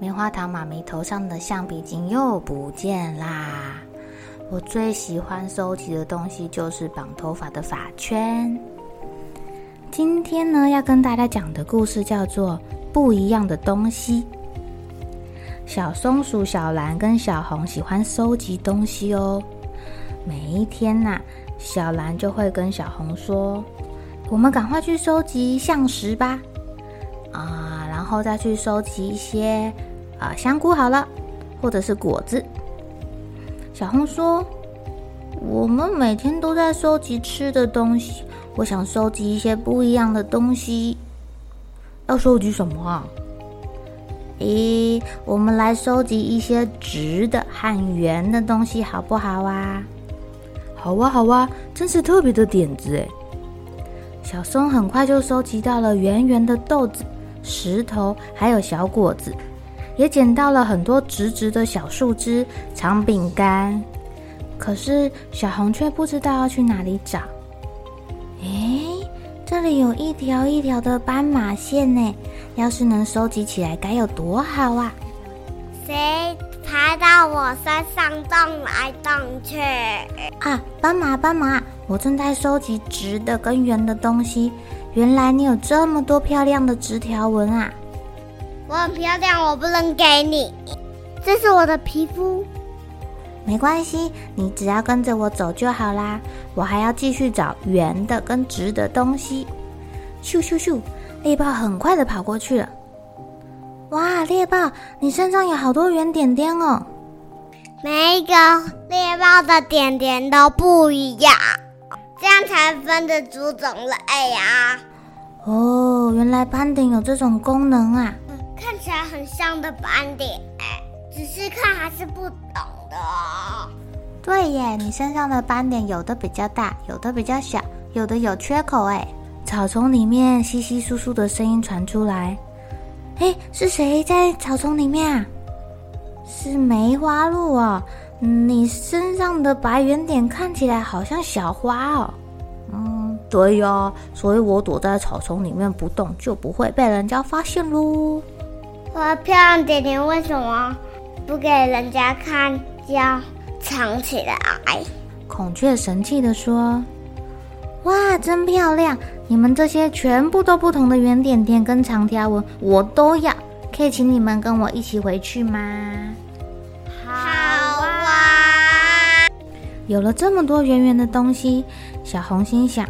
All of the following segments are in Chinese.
棉花糖妈咪头上的橡皮筋又不见啦！我最喜欢收集的东西就是绑头发的发圈。今天呢，要跟大家讲的故事叫做《不一样的东西》。小松鼠小蓝跟小红喜欢收集东西哦。每一天呐、小蓝就会跟小红说：“我们赶快去收集橡实吧！”啊，然后再去收集一些。啊，香菇好了，或者是果子。小红说：“我们每天都在收集吃的东西，我想收集一些不一样的东西。要收集什么啊？咦，我们来收集一些直的和圆的东西，好不好啊？好啊，好啊，真是特别的点子哎！小松很快就收集到了圆圆的豆子、石头，还有小果子。”也捡到了很多直直的小树枝、长饼干，可是小红却不知道要去哪里找。诶，这里有一条一条的斑马线呢，要是能收集起来该有多好啊！谁爬到我身上动来动去？啊，斑马斑马，我正在收集直的跟圆的东西。原来你有这么多漂亮的直条纹啊！我很漂亮，我不能给你。这是我的皮肤，没关系，你只要跟着我走就好啦。我还要继续找圆的跟直的东西。咻咻咻，猎豹很快的跑过去了。哇，猎豹，你身上有好多圆点点哦。每一个猎豹的点点都不一样，这样才分得出种类呀。哦，原来斑点有这种功能啊。看起来很像的斑点，只是看还是不懂的。对耶，你身上的斑点有的比较大，有的比较小，有的有缺口。哎，草丛里面稀稀疏疏的声音传出来。哎，是谁在草丛里面啊？是梅花鹿哦。你身上的白圆点看起来好像小花哦。嗯，对呀，所以我躲在草丛里面不动，就不会被人家发现喽。我的漂亮点点为什么不给人家看，要藏起来？孔雀神气的说：“哇，真漂亮！你们这些全部都不同的圆点点跟长条纹，我都要。可以请你们跟我一起回去吗？”有了这么多圆圆的东西，小红心想：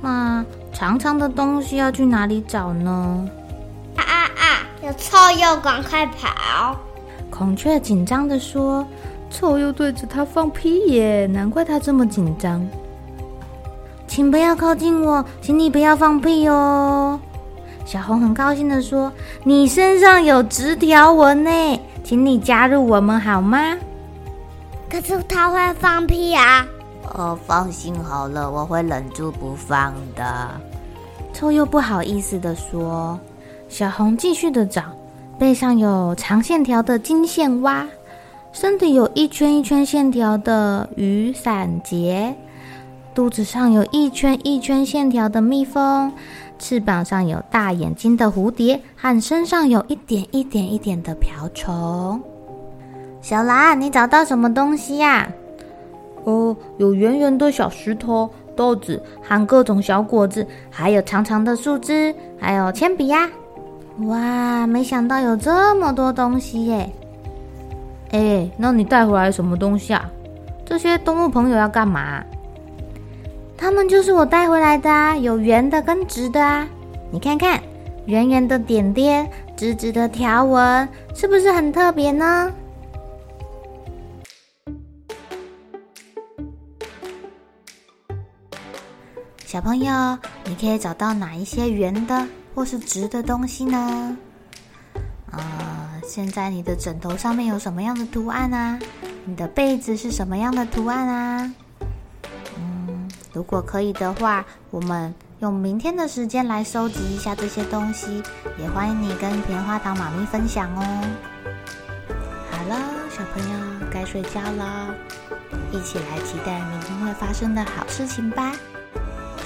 那长长的东西要去哪里找呢？啊啊啊有臭鼬，赶快跑！孔雀紧张地说：“臭鼬对着它放屁耶，难怪它这么紧张。”请不要靠近我，请你不要放屁哦。小红很高兴地说：“你身上有直条纹呢，请你加入我们好吗？”可是它会放屁啊！哦，放心好了，我会忍住不放的。臭鼬不好意思的说。小红继续的找，背上有长线条的金线蛙，身体有一圈一圈线条的雨伞节，肚子上有一圈一圈线条的蜜蜂，翅膀上有大眼睛的蝴蝶，和身上有一点一点一点的瓢虫。小兰，你找到什么东西呀？哦，有圆圆的小石头、豆子和各种小果子，还有长长的树枝，还有铅笔呀。哇，没想到有这么多东西耶！哎，那你带回来什么东西啊？这些动物朋友要干嘛？他们就是我带回来的啊，有圆的跟直的啊。你看看，圆圆的点点，直直的条纹，是不是很特别呢？小朋友，你可以找到哪一些圆的或是直的东西呢？呃，现在你的枕头上面有什么样的图案啊？你的被子是什么样的图案啊？嗯，如果可以的话，我们用明天的时间来收集一下这些东西，也欢迎你跟棉花糖妈咪分享哦。好了，小朋友该睡觉了，一起来期待明天会发生的好事情吧。